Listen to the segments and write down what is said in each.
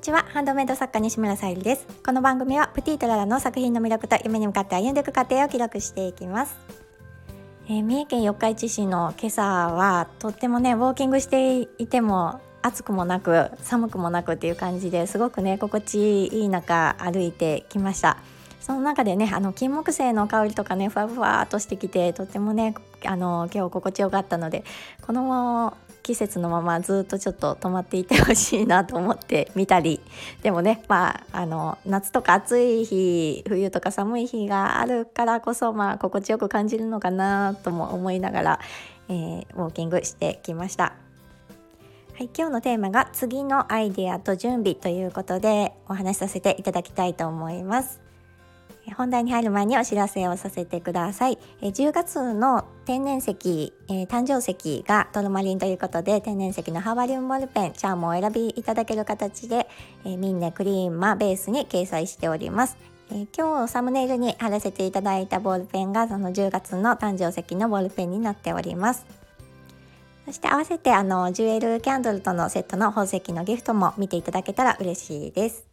にちは。ハンドメイド作家西村さゆりです。この番組はプティトララの作品の魅力と夢に向かって歩んでいく過程を記録していきます。えー、三重県四日市市の今朝はとってもねウォーキングしていても暑くもなく寒くもなくっていう感じですごくね心地いい中歩いてきました。その中でねあの金木犀の香りとかねふわふわっとしてきてとってもねあの今日心地よかったのでこの季節のままずっとちょっと止まっていてほしいなと思って見たりでもねまああの夏とか暑い日冬とか寒い日があるからこそまあ心地よく感じるのかなとも思いながら、えー、ウォーキングしてきました。はい、今日のテーマが次のアイデアと準備ということでお話しさせていただきたいと思います。本題に入る前にお知らせをさせてください。え10月の天然石、えー、誕生石がトルマリンということで天然石のハーバリウムボールペンチャームをお選びいただける形で、えー、ミンネクリーマベースに掲載しております。えー、今日サムネイルに貼らせていただいたボールペンがその10月の誕生石のボールペンになっております。そして合わせてあのジュエルキャンドルとのセットの宝石のギフトも見ていただけたら嬉しいです。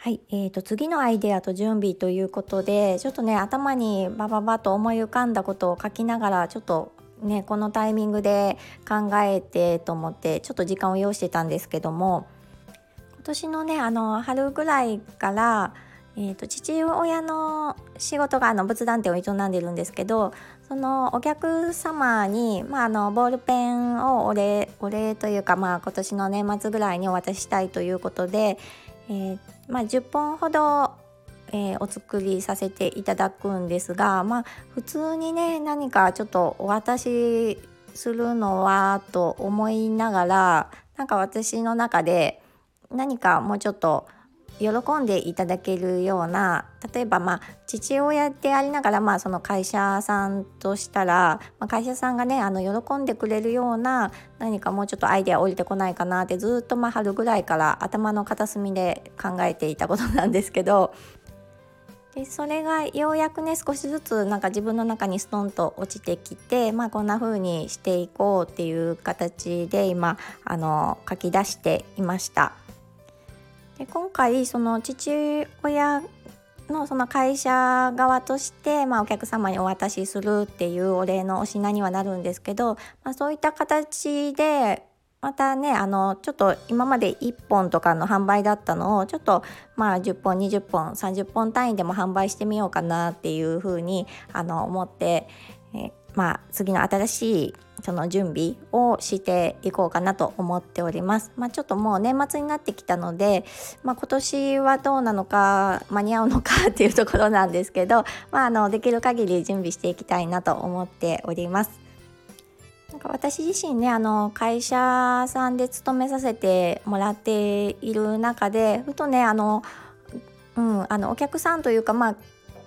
はい、えーと、次のアイデアと準備ということでちょっとね頭にバババと思い浮かんだことを書きながらちょっとねこのタイミングで考えてと思ってちょっと時間を要してたんですけども今年のねあの春ぐらいから、えーと、父親の仕事があの仏壇店を営んでるんですけどそのお客様に、まあ、あのボールペンをお礼お礼というか、まあ、今年の年末ぐらいにお渡ししたいということで、えーまあ、10本ほど、えー、お作りさせていただくんですが、まあ、普通にね何かちょっとお渡しするのはと思いながらなんか私の中で何かもうちょっと喜んでいただけるような例えばまあ父親でありながらまあその会社さんとしたら、まあ、会社さんがねあの喜んでくれるような何かもうちょっとアイデア降りてこないかなってずっとまあ春ぐらいから頭の片隅で考えていたことなんですけどでそれがようやくね少しずつなんか自分の中にストンと落ちてきて、まあ、こんな風にしていこうっていう形で今あの書き出していました。で今回その父親のその会社側として、まあ、お客様にお渡しするっていうお礼のお品にはなるんですけど、まあ、そういった形でまたねあのちょっと今まで1本とかの販売だったのをちょっとまあ10本20本30本単位でも販売してみようかなっていうふうにあの思って、えまあ次の新しいその準備をしていこうかなと思っております。まあ、ちょっともう年末になってきたので、まあ、今年はどうなのか間に合うのかっていうところなんですけど、まあ、あのできる限り準備していきたいなと思っております。なんか私自身ねあの会社さんで勤めさせてもらっている中でふとねあの、うん、あのお客さんというかまあ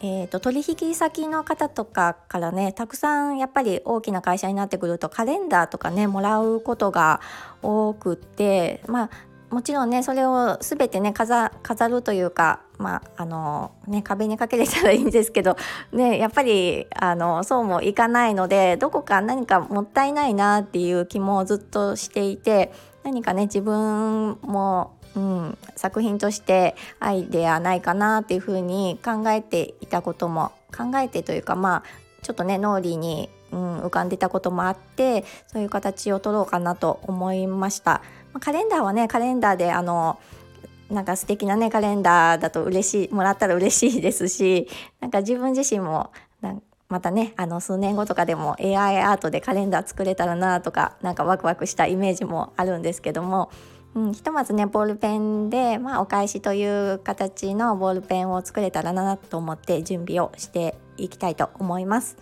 えーと、取引先の方とかからねたくさんやっぱり大きな会社になってくるとカレンダーとかねもらうことが多くってまあもちろんねそれを全てね飾るというか、まああのね、壁にかけれたらいいんですけど、ね、やっぱりあのそうもいかないのでどこか何かもったいないなっていう気もずっとしていて何かね自分もうん、作品としてアイデアないかなっていうふうに考えていたことも考えてというかまあちょっとね脳裏に、うん、浮かんでたこともあってそういう形を取ろうかなと思いました。まあ、カレンダーはねカレンダーであのなんか素敵なねカレンダーだと嬉しいもらったら嬉しいですしなんか自分自身もまたねあの数年後とかでも AI アートでカレンダー作れたらなとかなんかワクワクしたイメージもあるんですけどもうん、ひとまずねボールペンで、まあ、お返しという形のボールペンを作れたらなと思って準備をしていきたいと思います。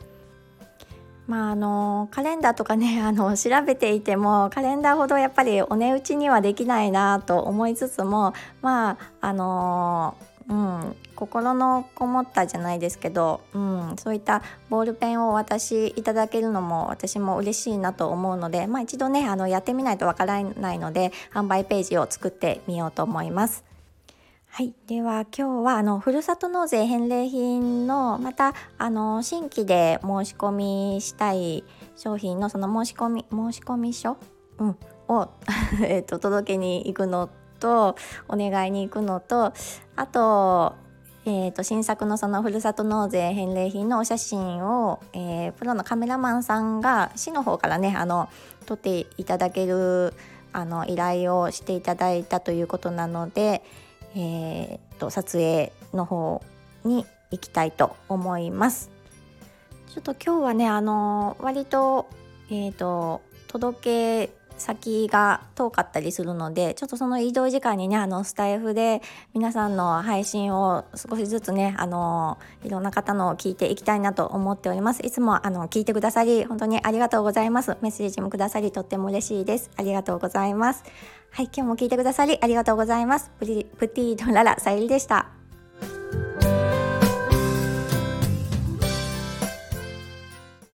まあ、あのカレンダーとかね あの調べていてもカレンダーほどやっぱりお値打ちにはできないなと思いつつもまああのうん、心のこもったじゃないですけど、うん、そういったボールペンをお渡しいただけるのも私も嬉しいなと思うので、まあ、一度ねあのやってみないとわからないので販売ページを作ってみようと思います。はい、では今日はあのふるさと納税返礼品のまたあの新規で申し込みしたい商品のその申し込み申し込み書、うん、を えと届けに行くのとお願いに行くのとあとえーと、新作のそのふるさと納税返礼品のお写真を、えー、プロのカメラマンさんが市の方からねあの撮っていただけるあの依頼をしていただいたということなので、えーと、撮影の方に行きたいと思います。ちょっと今日はねあの割と,、えーと届け先が遠かったりするのでちょっとその移動時間にねあのスタイフで皆さんの配信を少しずつねあのいろんな方のを聞いていきたいなと思っております。いつもあの聞いてくださり本当にありがとうございます。メッセージもくださりとっても嬉しいです。ありがとうございます。はい今日も聞いてくださりありがとうございます。プティードララさゆりでした。